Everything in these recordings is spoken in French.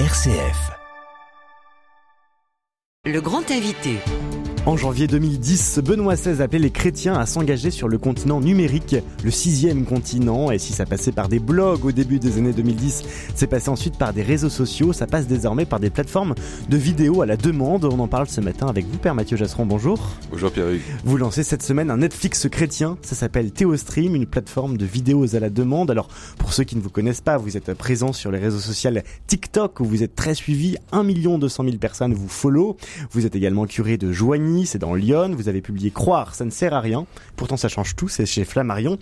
RCF. Le grand invité. En janvier 2010, Benoît XVI appelait les chrétiens à s'engager sur le continent numérique, le sixième continent. Et si ça passait par des blogs au début des années 2010, c'est passé ensuite par des réseaux sociaux, ça passe désormais par des plateformes de vidéos à la demande. On en parle ce matin avec vous, Père Mathieu Jasseron. Bonjour. Bonjour Pierre-Hugues. Vous lancez cette semaine un Netflix chrétien, ça s'appelle Théostream, une plateforme de vidéos à la demande. Alors, pour ceux qui ne vous connaissent pas, vous êtes présent sur les réseaux sociaux TikTok où vous êtes très suivi, 1 200 000 personnes vous follow. Vous êtes également curé de Joigny c'est dans Lyon. Vous avez publié Croire, ça ne sert à rien. Pourtant, ça change tout, c'est chez Flammarion.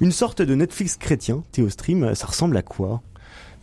Une sorte de Netflix chrétien, Théostream, ça ressemble à quoi?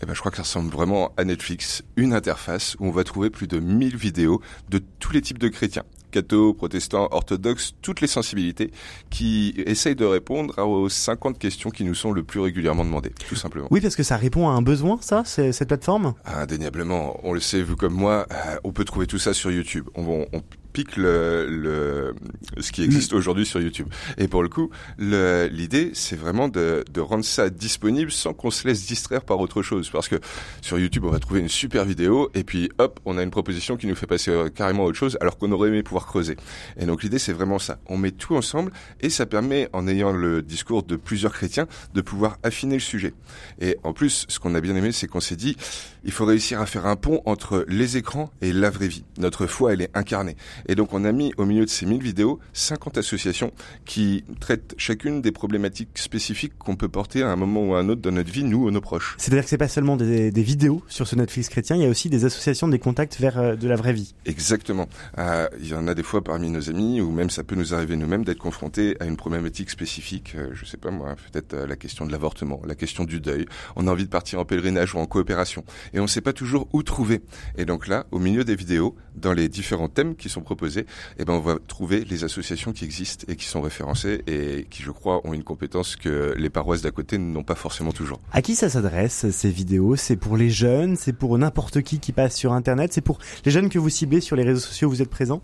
Eh ben, je crois que ça ressemble vraiment à Netflix, une interface où on va trouver plus de 1000 vidéos de tous les types de chrétiens cathos, protestants, orthodoxes, toutes les sensibilités qui essayent de répondre aux 50 questions qui nous sont le plus régulièrement demandées, tout simplement. Oui, parce que ça répond à un besoin, ça, cette plateforme? Indéniablement, on le sait, vous comme moi, euh, on peut trouver tout ça sur YouTube. On, on pique le, le ce qui existe aujourd'hui sur YouTube. Et pour le coup, l'idée, c'est vraiment de, de rendre ça disponible sans qu'on se laisse distraire par autre chose. Parce que sur YouTube, on va trouver une super vidéo et puis hop, on a une proposition qui nous fait passer euh, carrément à autre chose alors qu'on aurait aimé pouvoir creuser. Et donc l'idée, c'est vraiment ça. On met tout ensemble et ça permet, en ayant le discours de plusieurs chrétiens, de pouvoir affiner le sujet. Et en plus, ce qu'on a bien aimé, c'est qu'on s'est dit, il faut réussir à faire un pont entre les écrans et la vraie vie. Notre foi, elle est incarnée. Et donc on a mis au milieu de ces 1000 vidéos 50 associations qui traitent chacune des problématiques spécifiques qu'on peut porter à un moment ou à un autre dans notre vie, nous ou nos proches. C'est-à-dire que c'est pas seulement des, vidéos sur ce Netflix chrétien, il y a aussi des associations, des contacts vers euh, de la vraie vie. Exactement. Euh, il y en a des fois parmi nos amis, ou même ça peut nous arriver nous-mêmes d'être confrontés à une problématique spécifique. Euh, je sais pas moi, peut-être la question de l'avortement, la question du deuil. On a envie de partir en pèlerinage ou en coopération, et on ne sait pas toujours où trouver. Et donc là, au milieu des vidéos, dans les différents thèmes qui sont proposés, et eh ben on va trouver les associations qui existent et qui sont référencées et qui, je crois, ont une compétence que les paroisses d'à côté n'ont pas forcément toujours. À qui ça s'adresse ces vidéos? C'est pour les jeunes? C'est pour n'importe qui qui passe sur Internet? C'est pour les jeunes que vous ciblez sur les réseaux sociaux où vous êtes présents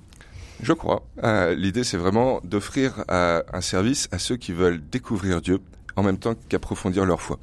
je crois. Euh, L'idée, c'est vraiment d'offrir euh, un service à ceux qui veulent découvrir Dieu en même temps qu'approfondir leur foi.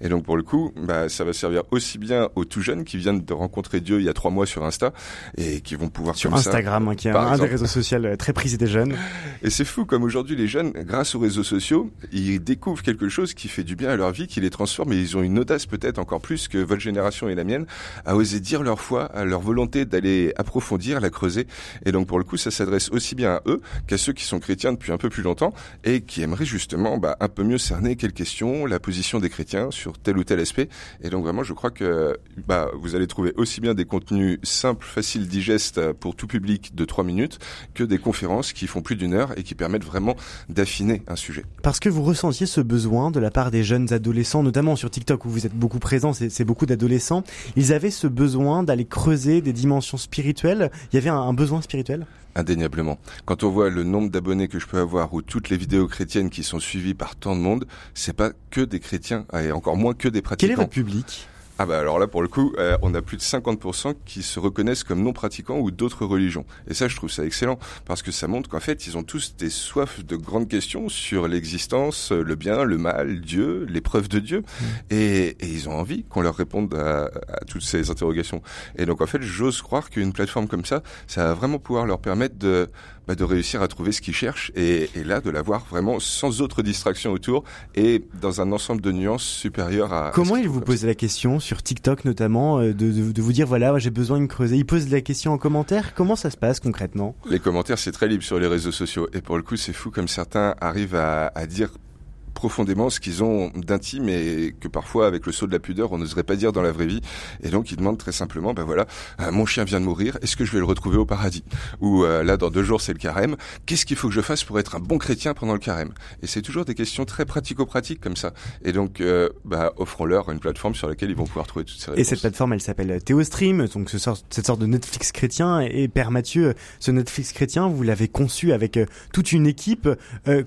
Et donc pour le coup, bah, ça va servir aussi bien aux tout jeunes qui viennent de rencontrer Dieu il y a trois mois sur Insta et qui vont pouvoir sur Instagram, hein, qui est un des réseaux sociaux euh, très prisé des jeunes. Et c'est fou comme aujourd'hui les jeunes, grâce aux réseaux sociaux, ils découvrent quelque chose qui fait du bien à leur vie, qui les transforme et ils ont une audace peut-être encore plus que votre génération et la mienne à oser dire leur foi, à leur volonté d'aller approfondir, la creuser. Et donc pour le coup, ça s'adresse aussi bien à eux qu'à ceux qui sont chrétiens depuis un peu plus longtemps et qui aimeraient justement bah, un peu mieux cerner quelle question, la position des chrétiens sur tel ou tel aspect. Et donc vraiment, je crois que bah, vous allez trouver aussi bien des contenus simples, faciles, digestes pour tout public de trois minutes, que des conférences qui font plus d'une heure et qui permettent vraiment d'affiner un sujet. Parce que vous ressentiez ce besoin de la part des jeunes adolescents, notamment sur TikTok où vous êtes beaucoup présent, c'est beaucoup d'adolescents, ils avaient ce besoin d'aller creuser des dimensions spirituelles? Il y avait un besoin spirituel? Indéniablement. Quand on voit le nombre d'abonnés que je peux avoir ou toutes les vidéos chrétiennes qui sont suivies par tant de monde, c'est pas que des chrétiens et encore moins que des pratiquants. Quel est votre public? Ah bah alors là pour le coup, euh, on a plus de 50% qui se reconnaissent comme non pratiquants ou d'autres religions. Et ça je trouve ça excellent parce que ça montre qu'en fait ils ont tous des soifs de grandes questions sur l'existence, le bien, le mal, Dieu, l'épreuve de Dieu, mmh. et, et, ils ont envie qu'on leur réponde à, à, toutes ces interrogations. Et donc en fait j'ose croire qu'une plateforme comme ça, ça va vraiment pouvoir leur permettre de bah, de réussir à trouver ce qu'ils cherchent et, et là de l'avoir vraiment sans autre distraction autour et dans un ensemble de nuances supérieures à. Comment ils vous posent la question sur TikTok notamment, euh, de, de, vous dire voilà, j'ai besoin de creuser. Ils posent la question en commentaire. Comment ça se passe concrètement? Les commentaires, c'est très libre sur les réseaux sociaux. Et pour le coup, c'est fou comme certains arrivent à, à dire profondément ce qu'ils ont d'intime et que parfois avec le saut de la pudeur on n'oserait pas dire dans la vraie vie. Et donc ils demandent très simplement ben voilà euh, mon chien vient de mourir est-ce que je vais le retrouver au paradis? Ou euh, là dans deux jours c'est le carême. Qu'est-ce qu'il faut que je fasse pour être un bon chrétien pendant le carême? Et c'est toujours des questions très pratico-pratiques comme ça. Et donc euh, bah, offrons-leur une plateforme sur laquelle ils vont pouvoir trouver toutes ces réponses et cette plateforme elle s'appelle Théostream. Donc ce sort, cette sorte de Netflix chrétien. Et Père Mathieu ce Netflix chrétien vous l'avez conçu avec toute une équipe.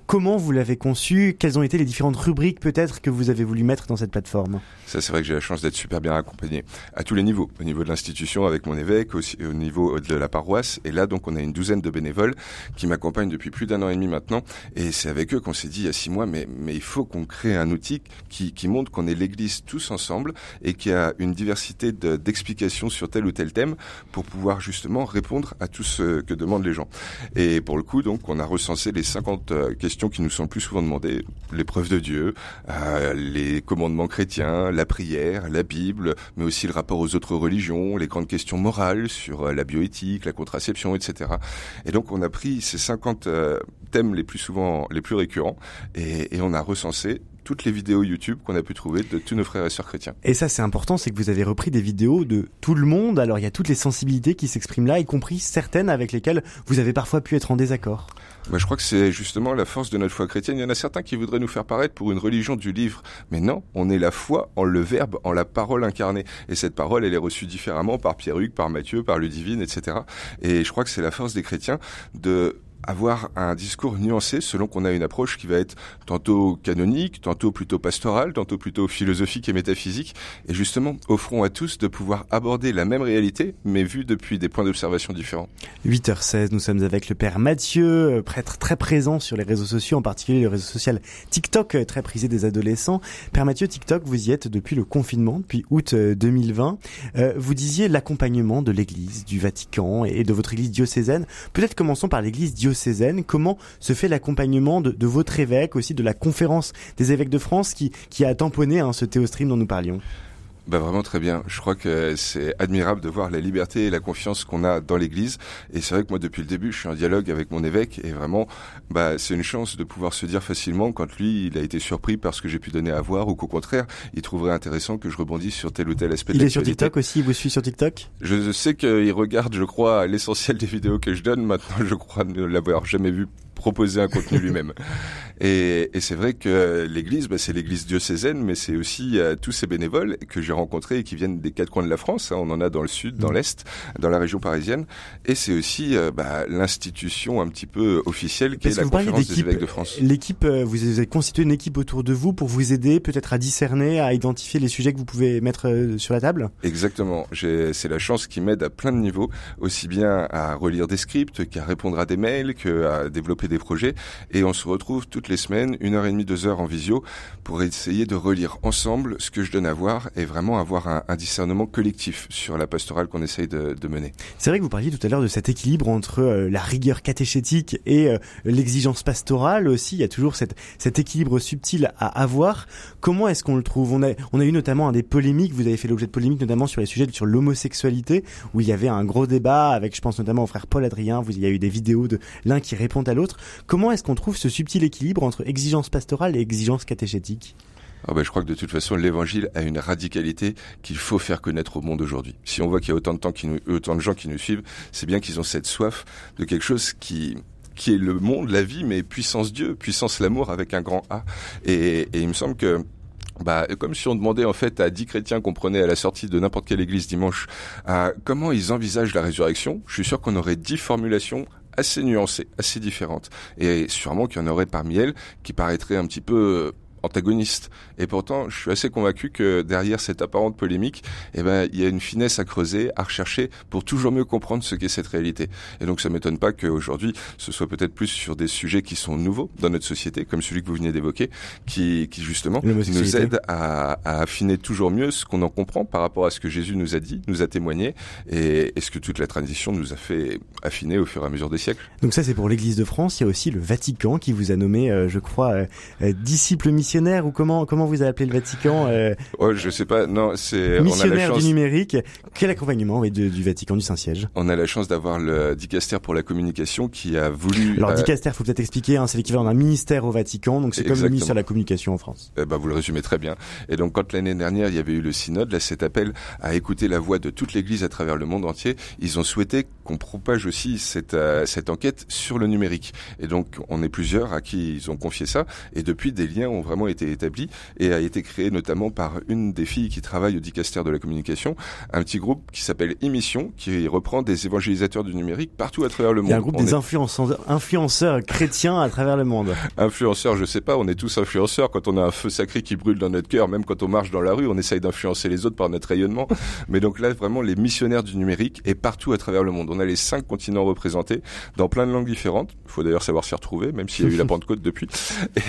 Comment vous l'avez conçu? Quels ont été les différentes rubriques peut-être que vous avez voulu mettre dans cette plateforme Ça, c'est vrai que j'ai la chance d'être super bien accompagné à tous les niveaux, au niveau de l'institution avec mon évêque, aussi au niveau de la paroisse. Et là, donc, on a une douzaine de bénévoles qui m'accompagnent depuis plus d'un an et demi maintenant. Et c'est avec eux qu'on s'est dit il y a six mois, mais, mais il faut qu'on crée un outil qui, qui montre qu'on est l'Église tous ensemble et qui a une diversité d'explications sur tel ou tel thème pour pouvoir justement répondre à tout ce que demandent les gens. Et pour le coup, donc, on a recensé les 50 euh, questions qui nous sont le plus souvent demandées l'épreuve de Dieu, euh, les commandements chrétiens, la prière, la Bible, mais aussi le rapport aux autres religions, les grandes questions morales sur euh, la bioéthique, la contraception, etc. Et donc, on a pris ces 50 euh, thèmes les plus souvent, les plus récurrents, et, et on a recensé toutes les vidéos YouTube qu'on a pu trouver de tous nos frères et sœurs chrétiens. Et ça, c'est important, c'est que vous avez repris des vidéos de tout le monde. Alors, il y a toutes les sensibilités qui s'expriment là, y compris certaines avec lesquelles vous avez parfois pu être en désaccord. Bah, je crois que c'est justement la force de notre foi chrétienne. Il y en a certains qui voudraient nous faire paraître pour une religion du livre. Mais non, on est la foi en le verbe, en la parole incarnée. Et cette parole, elle est reçue différemment par Pierre-Hugues, par Matthieu, par Ludivine, etc. Et je crois que c'est la force des chrétiens de avoir un discours nuancé selon qu'on a une approche qui va être tantôt canonique, tantôt plutôt pastorale, tantôt plutôt philosophique et métaphysique. Et justement, offrons à tous de pouvoir aborder la même réalité, mais vue depuis des points d'observation différents. 8h16, nous sommes avec le Père Mathieu, euh, prêtre très présent sur les réseaux sociaux, en particulier le réseau social TikTok, euh, très prisé des adolescents. Père Mathieu, TikTok, vous y êtes depuis le confinement, depuis août 2020. Euh, vous disiez l'accompagnement de l'Église, du Vatican et de votre Église diocésaine. Peut-être commençons par l'Église diocésaine. Comment se fait l'accompagnement de, votre évêque, aussi de la conférence des évêques de France qui, a tamponné hein, ce théostream dont nous parlions? Bah vraiment très bien. Je crois que c'est admirable de voir la liberté et la confiance qu'on a dans l'Église. Et c'est vrai que moi, depuis le début, je suis en dialogue avec mon évêque et vraiment, bah, c'est une chance de pouvoir se dire facilement quand lui, il a été surpris par ce que j'ai pu donner à voir ou qu'au contraire, il trouverait intéressant que je rebondisse sur tel ou tel aspect. Il est sur TikTok aussi. Il vous suit sur TikTok? Je sais qu'il regarde, je crois, l'essentiel des vidéos que je donne. Maintenant, je crois ne l'avoir jamais vu proposer un contenu lui-même. Et, et c'est vrai que l'Église, bah, c'est l'Église diocésaine, mais c'est aussi euh, tous ces bénévoles que j'ai rencontrés et qui viennent des quatre coins de la France. Hein. On en a dans le sud, dans mmh. l'est, dans la région parisienne. Et c'est aussi euh, bah, l'institution un petit peu officielle qui est la conférence des évêques de France. L'équipe, euh, vous avez constitué une équipe autour de vous pour vous aider peut-être à discerner, à identifier les sujets que vous pouvez mettre euh, sur la table? Exactement. C'est la chance qui m'aide à plein de niveaux, aussi bien à relire des scripts qu'à répondre à des mails, qu'à développer des projets. Et on se retrouve toutes les semaines, une heure et demie, deux heures en visio, pour essayer de relire ensemble ce que je donne à voir et vraiment avoir un, discernement collectif sur la pastorale qu'on essaye de, mener. C'est vrai que vous parliez tout à l'heure de cet équilibre entre euh, la rigueur catéchétique et euh, l'exigence pastorale aussi. Il y a toujours cet équilibre subtil à avoir. Comment est-ce qu'on le trouve? On a, eu notamment des polémiques, vous avez fait l'objet de polémiques notamment sur les sujets sur l'homosexualité, où il y avait un gros débat avec, je pense notamment au frère Paul Adrien, il y a eu des vidéos de l'un qui répond à l'autre. Comment est-ce qu'on trouve ce subtil équilibre entre exigence pastorale et exigence catéchétique ah ben, je crois que de toute façon, l'évangile a une radicalité qu'il faut faire connaître au monde aujourd'hui. Si on voit qu'il y a autant de, temps autant de gens qui nous suivent, c'est bien qu'ils ont cette soif de quelque chose qui, qui est le monde, la vie, mais puissance Dieu, puissance l'amour avec un grand A. Et, il me semble que bah, comme si on demandait en fait à dix chrétiens qu'on prenait à la sortie de n'importe quelle église dimanche comment ils envisagent la résurrection, je suis sûr qu'on aurait dix formulations assez nuancées, assez différentes. Et sûrement qu'il y en aurait parmi elles qui paraîtraient un petit peu antagoniste. Et pourtant, je suis assez convaincu que derrière cette apparente polémique, eh ben, il y a une finesse à creuser, à rechercher pour toujours mieux comprendre ce qu'est cette réalité. Et donc, ça m'étonne pas qu'aujourd'hui, ce soit peut-être plus sur des sujets qui sont nouveaux dans notre société, comme celui que vous venez d'évoquer, qui, qui justement nous aide à, à, affiner toujours mieux ce qu'on en comprend par rapport à ce que Jésus nous a dit, nous a témoigné, et, et ce que toute la tradition nous a fait affiner au fur et à mesure des siècles? Donc ça, c'est pour l'Église de France. Il y a aussi le Vatican qui vous a nommé, euh, je crois, euh, euh, disciple missionnaire ou comment comment vous avez appelé le Vatican euh... Oh, je sais pas. Non, c'est missionnaire on a la chance... du numérique. Quel accompagnement oui, de, du Vatican du Saint-Siège? On a la chance d'avoir le dicaster pour la communication qui a voulu. Alors euh... dicaster, faut peut-être expliquer. Hein, c'est l'équivalent d'un ministère au Vatican, donc c'est comme le ministère de la communication en France. Eh ben, vous le résumez très bien. Et donc quand l'année dernière il y avait eu le synode, là cet appel à écouter la voix de toute l'Église à travers le monde entier, ils ont souhaité qu'on propage aussi cette, euh, cette enquête sur le numérique. Et donc, on est plusieurs à qui ils ont confié ça. Et depuis, des liens ont vraiment été établis et a été créé notamment par une des filles qui travaille au dicaster de la communication, un petit groupe qui s'appelle Émission, qui reprend des évangélisateurs du numérique partout à travers le monde. Il y a un groupe des influenceurs, influenceurs chrétiens à travers le monde. Influenceurs, je sais pas, on est tous influenceurs quand on a un feu sacré qui brûle dans notre cœur, même quand on marche dans la rue, on essaye d'influencer les autres par notre rayonnement. Mais donc là, vraiment, les missionnaires du numérique et partout à travers le monde. On a les cinq continents représentés dans plein de langues différentes. Il faut d'ailleurs savoir s'y retrouver, même s'il y a eu la Pentecôte depuis.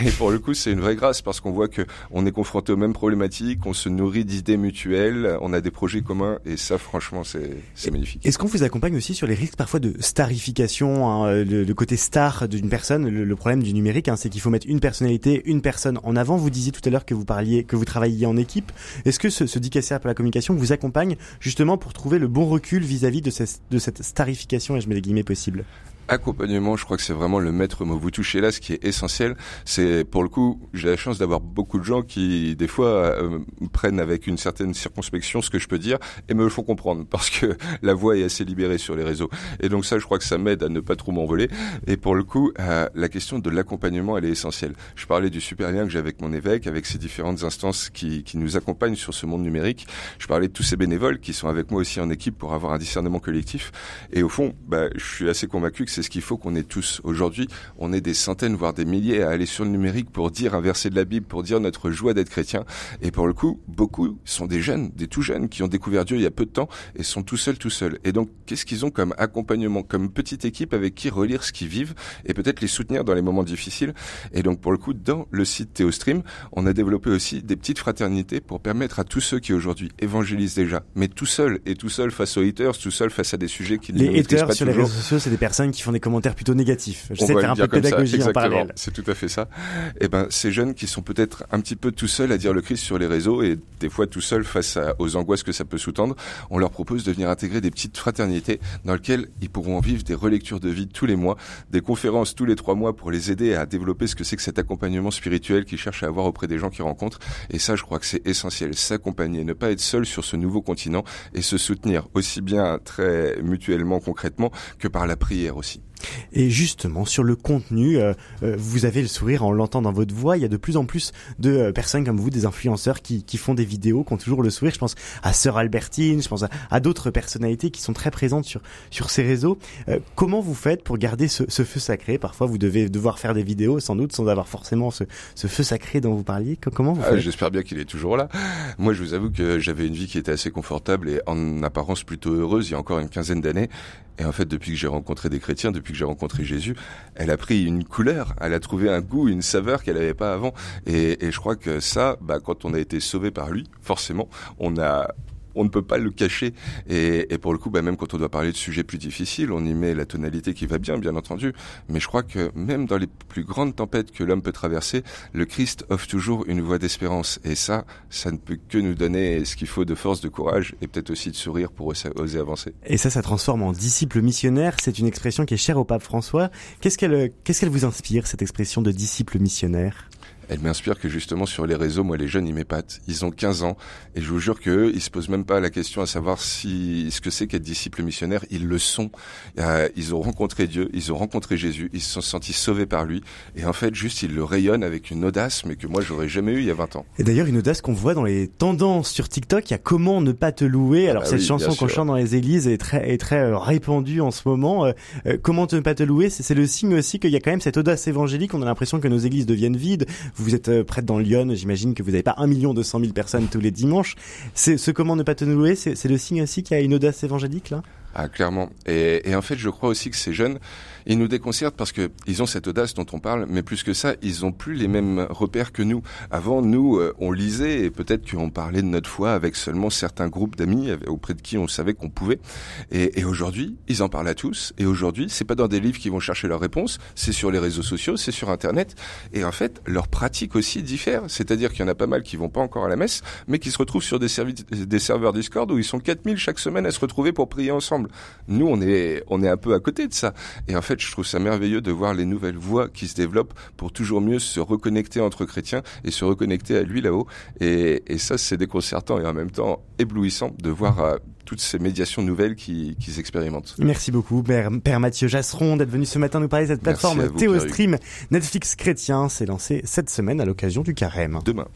Et pour le coup, c'est une vraie grâce parce qu'on voit que on est confronté aux mêmes problématiques, on se nourrit d'idées mutuelles, on a des projets communs et ça, franchement, c'est magnifique. Est-ce qu'on vous accompagne aussi sur les risques parfois de starification, hein, le, côté star d'une personne le, problème du numérique, hein, c'est qu'il faut mettre une personnalité, une personne en avant. Vous disiez tout à l'heure que vous parliez, que vous travailliez en équipe. Est-ce que ce, ce dicaster pour la communication vous accompagne justement pour trouver le bon recul vis-à-vis de, de cette starification, et je mets les guillemets possibles? Accompagnement, je crois que c'est vraiment le maître mot. Vous touchez là, ce qui est essentiel, c'est pour le coup, j'ai la chance d'avoir beaucoup de gens qui, des fois, euh, prennent avec une certaine circonspection ce que je peux dire et me font comprendre parce que la voix est assez libérée sur les réseaux. Et donc ça, je crois que ça m'aide à ne pas trop m'envoler. Et pour le coup, euh, la question de l'accompagnement, elle est essentielle. Je parlais du super lien que j'ai avec mon évêque, avec ces différentes instances qui, qui nous accompagnent sur ce monde numérique. Je parlais de tous ces bénévoles qui sont avec moi aussi en équipe pour avoir un discernement collectif. Et au fond, bah, je suis assez convaincu que c'est ce qu'il faut qu'on ait tous. Aujourd'hui, on est des centaines, voire des milliers à aller sur le numérique pour dire un verset de la Bible, pour dire notre joie d'être chrétien. Et pour le coup, beaucoup sont des jeunes, des tout jeunes qui ont découvert Dieu il y a peu de temps et sont tout seuls, tout seuls. Et donc, qu'est-ce qu'ils ont comme accompagnement, comme petite équipe avec qui relire ce qu'ils vivent et peut-être les soutenir dans les moments difficiles? Et donc, pour le coup, dans le site Théostream, on a développé aussi des petites fraternités pour permettre à tous ceux qui aujourd'hui évangélisent déjà, mais tout seuls et tout seuls face aux haters, tout seuls face à des sujets qui les ne haters pas sur les réseaux sociaux, c'est des personnes qui font des commentaires plutôt négatifs. Je sais faire un peu de pédagogie en parallèle. C'est tout à fait ça. Et eh ben, ces jeunes qui sont peut-être un petit peu tout seuls à dire le Christ sur les réseaux et des fois tout seuls face aux angoisses que ça peut sous-tendre, on leur propose de venir intégrer des petites fraternités dans lesquelles ils pourront vivre des relectures de vie tous les mois, des conférences tous les trois mois pour les aider à développer ce que c'est que cet accompagnement spirituel qu'ils cherchent à avoir auprès des gens qu'ils rencontrent. Et ça, je crois que c'est essentiel, s'accompagner, ne pas être seul sur ce nouveau continent et se soutenir aussi bien très mutuellement, concrètement, que par la prière aussi. Et justement, sur le contenu, euh, euh, vous avez le sourire en l'entendant dans votre voix. Il y a de plus en plus de euh, personnes comme vous, des influenceurs qui, qui, font des vidéos, qui ont toujours le sourire. Je pense à Sœur Albertine, je pense à, d'autres personnalités qui sont très présentes sur, sur ces réseaux. comment vous faites pour garder ce, ce, feu sacré? Parfois, vous devez devoir faire des vidéos, sans doute, sans avoir forcément ce, ce feu sacré dont vous parliez. Comment vous ah, J'espère bien qu'il est toujours là. Moi, je vous avoue que j'avais une vie qui était assez confortable et en apparence plutôt heureuse il y a encore une quinzaine d'années. Et en fait, depuis que j'ai rencontré des chrétiens, depuis que j'ai rencontré Jésus, elle a pris une couleur, elle a trouvé un goût, une saveur qu'elle n'avait pas avant. Et, et, je crois que ça, bah, quand on a été sauvé par lui, forcément, on a on ne peut pas le cacher. Et, pour le coup, bah, même quand on doit parler de sujets plus difficiles, on y met la tonalité qui va bien, bien entendu. Mais je crois que même dans les plus grandes tempêtes que l'homme peut traverser, le Christ offre toujours une voie d'espérance. Et ça, ça ne peut que nous donner ce qu'il faut de force, de courage et peut-être aussi de sourire pour oser avancer. Et ça, ça transforme en disciple missionnaire. C'est une expression qui est chère au pape François. Qu'est-ce qu'elle, qu'est-ce qu'elle vous inspire, cette expression de disciple missionnaire? Elle m'inspire que justement sur les réseaux, moi les jeunes ils m'épatent. Ils ont 15 ans et je vous jure que ils se posent même pas la question à savoir si ce que c'est qu'être disciple missionnaire. Ils le sont. Euh, ils ont rencontré Dieu, ils ont rencontré Jésus, ils se sont sentis sauvés par lui et en fait juste ils le rayonnent avec une audace mais que moi j'aurais jamais eu il y a 20 ans. Et d'ailleurs une audace qu'on voit dans les tendances sur TikTok. Il y a comment ne pas te louer. Alors ah cette chanson qu'on chante dans les églises est très est très euh, répandue en ce moment. Euh, comment ne pas te louer, c'est le signe aussi qu'il y a quand même cette audace évangélique. On a l'impression que nos églises deviennent vides vous êtes euh, prête dans Lyon, j'imagine que vous n'avez pas un million deux cent mille personnes tous les dimanches. C'est ce comment ne pas te louer, c'est le signe aussi qu'il y a une audace évangélique là? Ah, clairement. Et, et, en fait, je crois aussi que ces jeunes, ils nous déconcertent parce que ils ont cette audace dont on parle, mais plus que ça, ils ont plus les mêmes repères que nous. Avant, nous, euh, on lisait et peut-être qu'on parlait de notre foi avec seulement certains groupes d'amis auprès de qui on savait qu'on pouvait. Et, et aujourd'hui, ils en parlent à tous. Et aujourd'hui, c'est pas dans des livres qu'ils vont chercher leurs réponses, c'est sur les réseaux sociaux, c'est sur Internet. Et en fait, leur pratique aussi diffère. C'est-à-dire qu'il y en a pas mal qui vont pas encore à la messe, mais qui se retrouvent sur des, des serveurs Discord où ils sont 4000 chaque semaine à se retrouver pour prier ensemble. Nous, on est, on est un peu à côté de ça. Et en fait, je trouve ça merveilleux de voir les nouvelles voies qui se développent pour toujours mieux se reconnecter entre chrétiens et se reconnecter à lui là-haut. Et, et ça, c'est déconcertant et en même temps éblouissant de voir euh, toutes ces médiations nouvelles qu'ils expérimentent. Merci beaucoup, Père, Père Mathieu Jasseron, d'être venu ce matin nous parler de cette plateforme Théostream. Netflix chrétien s'est lancé cette semaine à l'occasion du carême. Demain.